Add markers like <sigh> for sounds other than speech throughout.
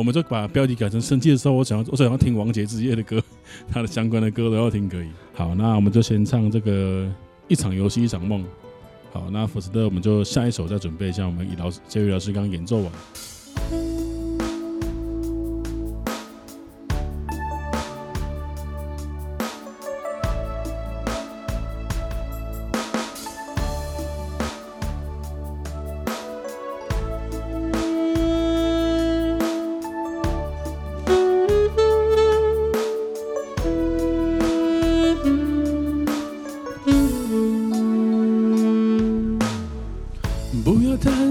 我们就把标题改成生气的时候，我想要我想要听王杰之夜的歌，他的相关的歌都要听可以。好，那我们就先唱这个一场游戏一场梦。好，那福斯特我们就下一首再准备一下，我们以老师杰瑞老师刚刚演奏完。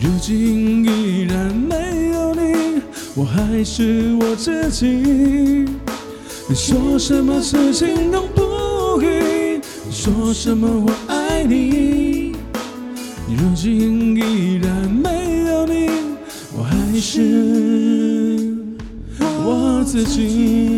如今依然没有你，我还是我自己。你说什么痴情都不移，说什么我爱你。如今依然没有你，我还是我自己。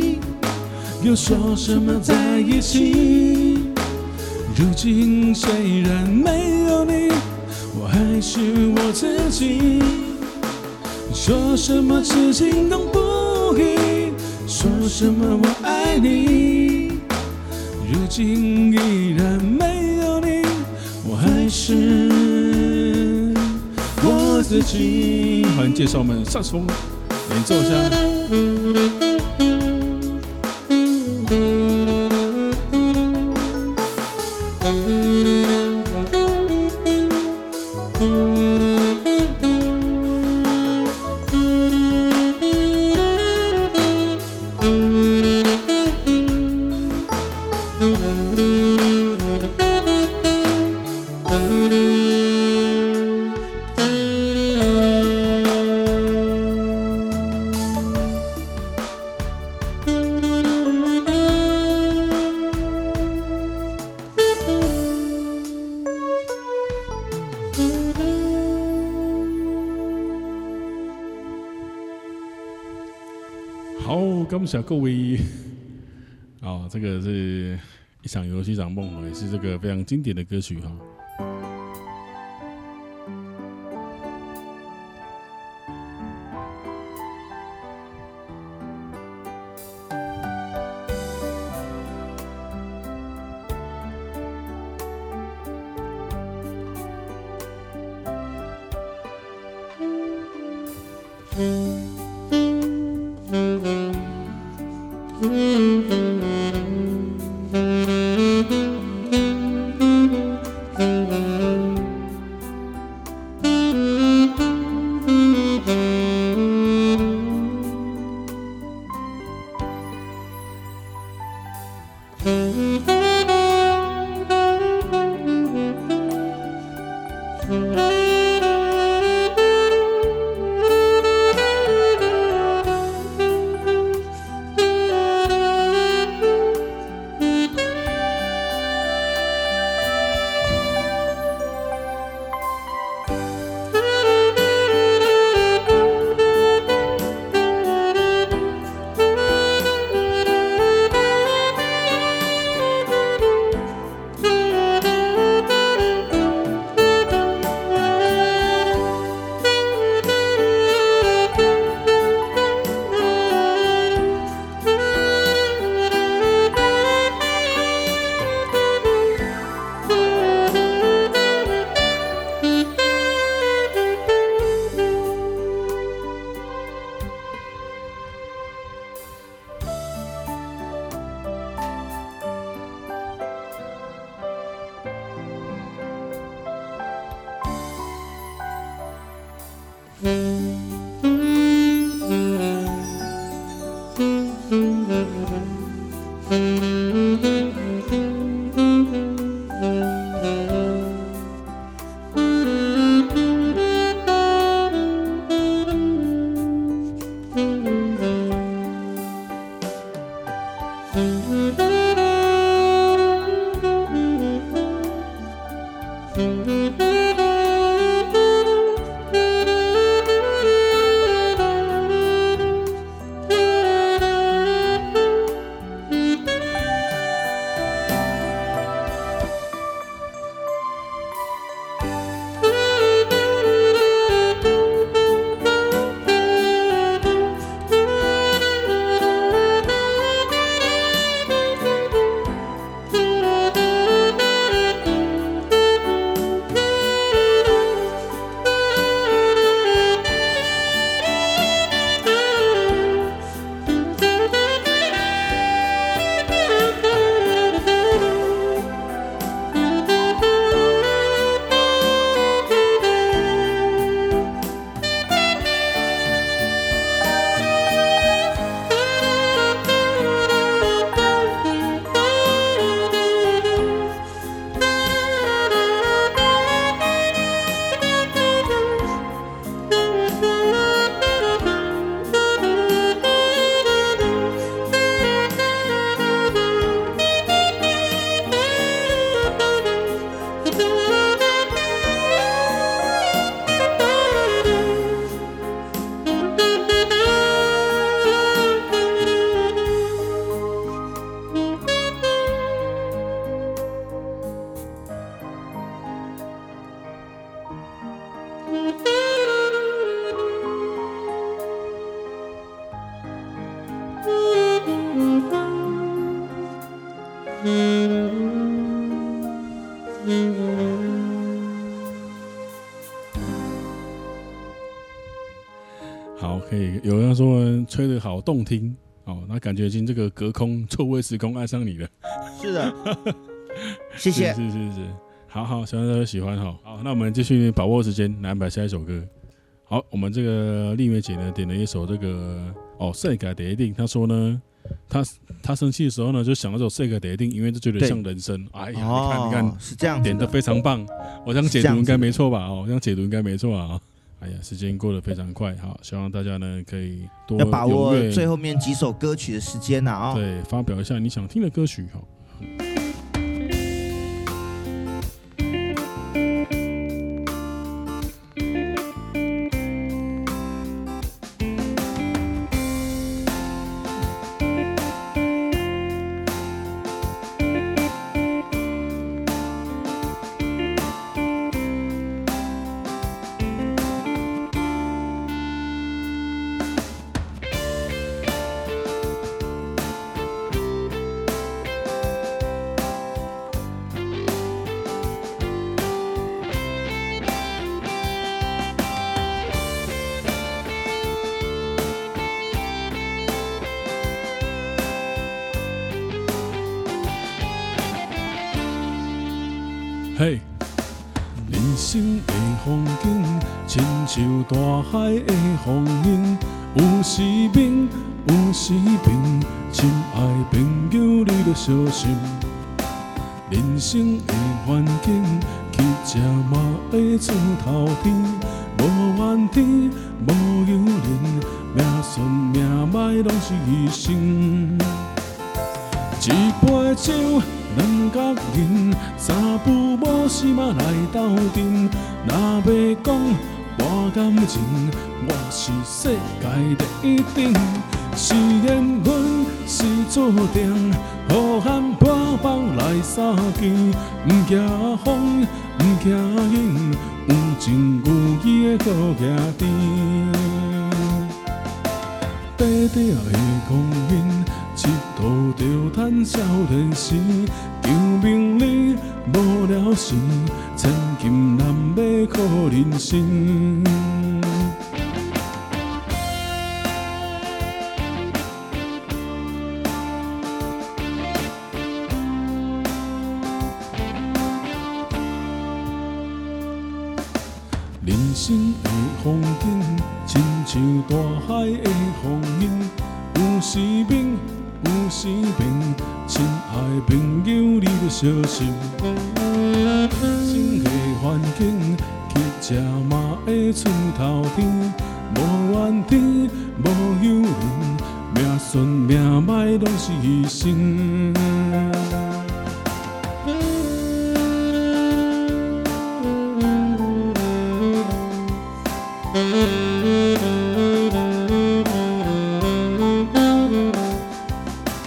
又说什么在一起？如今虽然没有你，我还是我自己。说什么痴情都不移，说什么我爱你。如今依然没有你，我还是我自己。欢迎介绍我们萨克斯风演奏家。Mm-hmm. 好，感谢各位。啊，<laughs> 这个是一场游戏，一场梦，也是这个非常经典的歌曲哈。Mm-hmm. 好，可以有人说吹得好动听哦，那感觉已经这个隔空 <laughs> 错位时空爱上你了。是的，<laughs> 谢谢。是是是是，好好，希望大家喜欢哈。好，那我们继续把握时间来安排下一首歌。好，我们这个丽梅姐呢点了一首这个哦，世界第一定。她说呢，她她生气的时候呢，就想到这首世界第一定，因为就觉得像人生。哎呀，哦、你看你看，是这样，点的非常棒。我这样解读应该没错吧？哦，这样解读应该没错啊。哎呀，时间过得非常快，好，希望大家呢可以多要把握最后面几首歌曲的时间呐啊。对，发表一下你想听的歌曲，好。人生的风景，亲像大海的风涌，有时明，有时平，亲爱朋友你着小心。人生的环境，乞食嘛会出头天，无怨天，无尤人，命顺命歹拢是一生。一杯酒。两角银，三不五时嘛来斗阵。若要讲博感情，我是世界第一等。是缘分是注定，好汉破腹来相见。不惊风，不惊雨，有情有义的好兄弟。短短的光阴。一度就叹少年时，求名利无聊时，千金难买苦人生。人生的风景，亲像大海的风涌，有时明，有时平。亲爱朋友，你要小心。生的环境，乞食嘛会出头天，无怨天，无尤人，命顺命歹拢是牺牲。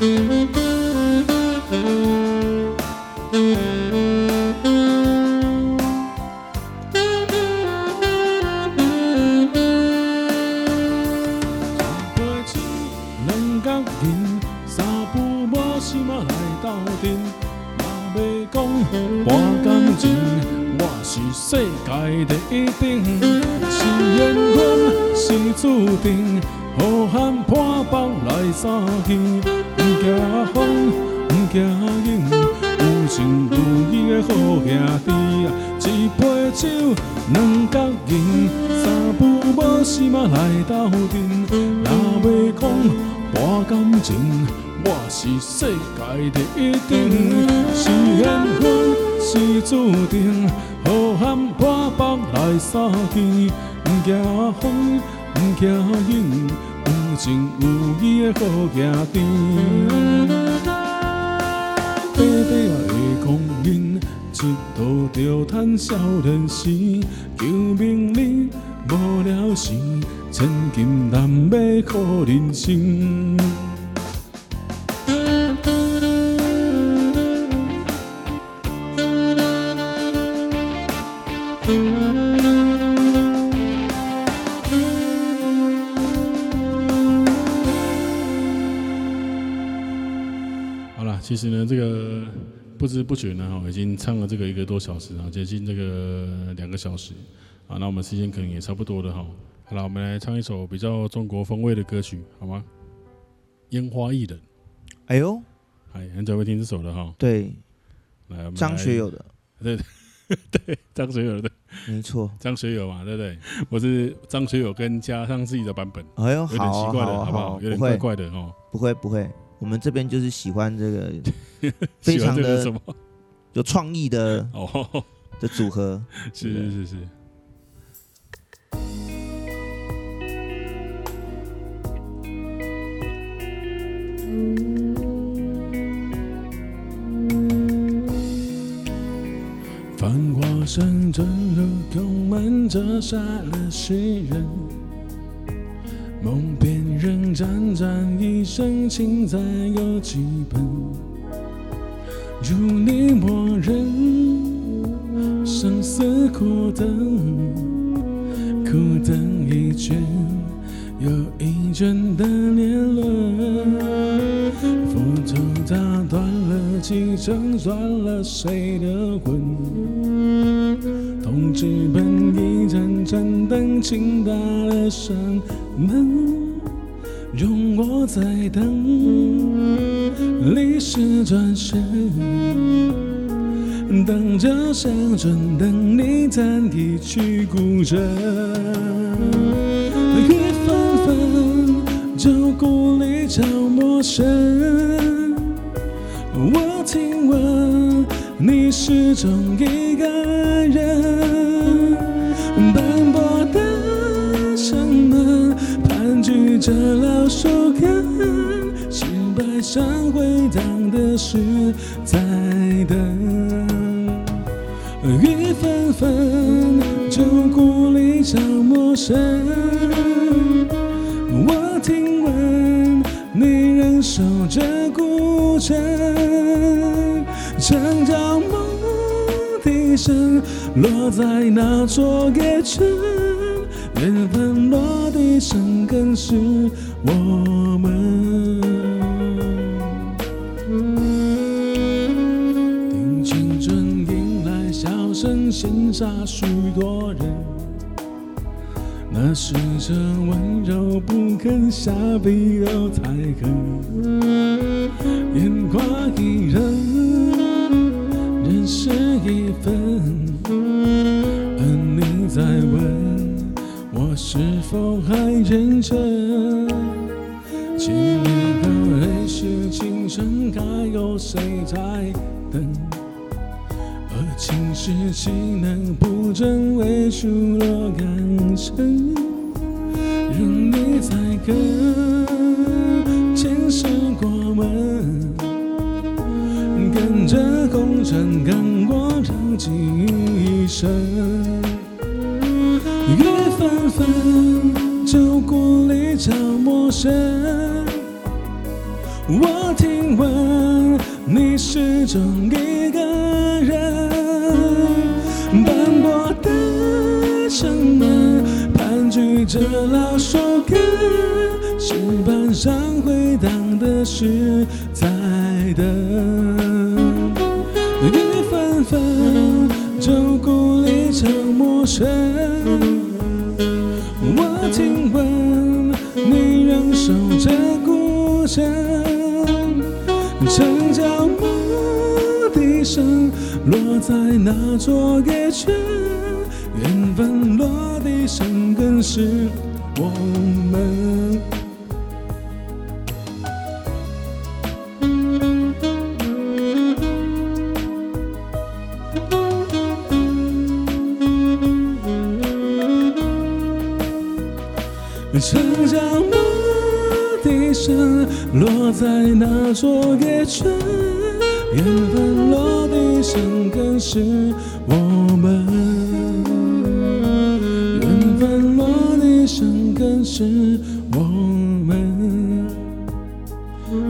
Mm-hmm. 有你的好兄弟，一杯酒，两角银，三不五时嘛来斗阵。若要讲博感情，我是世界第一等，是缘分，是注定，好汉破腹来相见，不惊风，不惊雨，有情有义的好兄弟。一道着叹少年时，求名利无聊时，千金难买苦人生。不知不觉呢，哈，已经唱了这个一个多小时啊，接近这个两个小时啊。那我们时间可能也差不多了哈。好了，我们来唱一首比较中国风味的歌曲，好吗？烟花易冷。哎呦，哎，很久没听这首了哈。对，来，张学友的。<laughs> 对对，张学友的。没错，张学友嘛，对不对？我是张学友跟加上自己的版本。哎呦，有点奇怪的，好不好？有点怪怪的哦。不会，不会。我们这边就是喜欢这个，<laughs> 非常的什么有创意的哦 <laughs> 的组合，是是是是。繁华山中，充满着杀了诗人。梦边人冉冉一生，情债有几本？如你默认，生死苦等，苦等一卷又一卷的年轮。斧头打断了几层，断了谁的魂？痛直奔一盏盏灯，倾打了伤。能容我再等，历史转身，等着相准，等你弹一曲古筝。雨纷纷，旧故里找陌生。我听闻你始终一个人，着老树根，石板上回荡的是在等。雨纷纷，旧故里找陌生。我听闻你仍守着古镇，长照梦笛声落在那座夜城。缘分落地生根是我们，听青春迎来笑声，羡煞许多人。那是这温柔不肯下笔又太狠，烟花易冷，人事已分，否还认真？千年后还是清晨，还有谁在等？而青史岂能不真伪数落感尘？任你宰割，前世过门，跟着红尘跟过让记忆深。月纷纷，旧故里找陌生。我听闻你始终一个人，斑驳的城门，盘踞着老树根，石板上回荡的是在等。雨纷纷，旧故里找陌生。亲吻你仍守着孤城，城郊牧笛声落在那座野村？缘分落地生根是我们。城郊牧笛声落在那座月圈？缘分落地生根是我们，缘分落地生根是我们，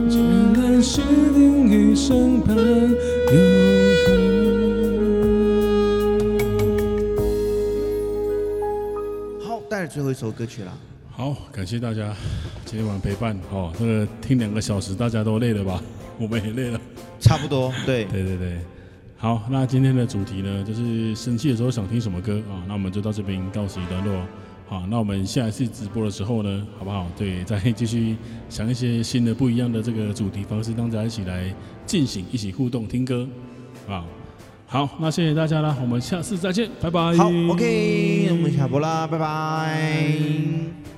结来世定余生盼永恒。好，带来最后一首歌曲了。好，感谢大家今天晚上陪伴。哦，这个听两个小时，大家都累了吧？<laughs> 我们也累了，差不多。对，<laughs> 对对对。好，那今天的主题呢，就是生气的时候想听什么歌啊？那我们就到这边告辞一段落。好，那我们下一次直播的时候呢，好不好？对，再继续想一些新的、不一样的这个主题方式，让大家一起来进行、一起互动、听歌。啊，好，那谢谢大家啦，我们下次再见，拜拜。好，OK，我们下播啦，拜拜。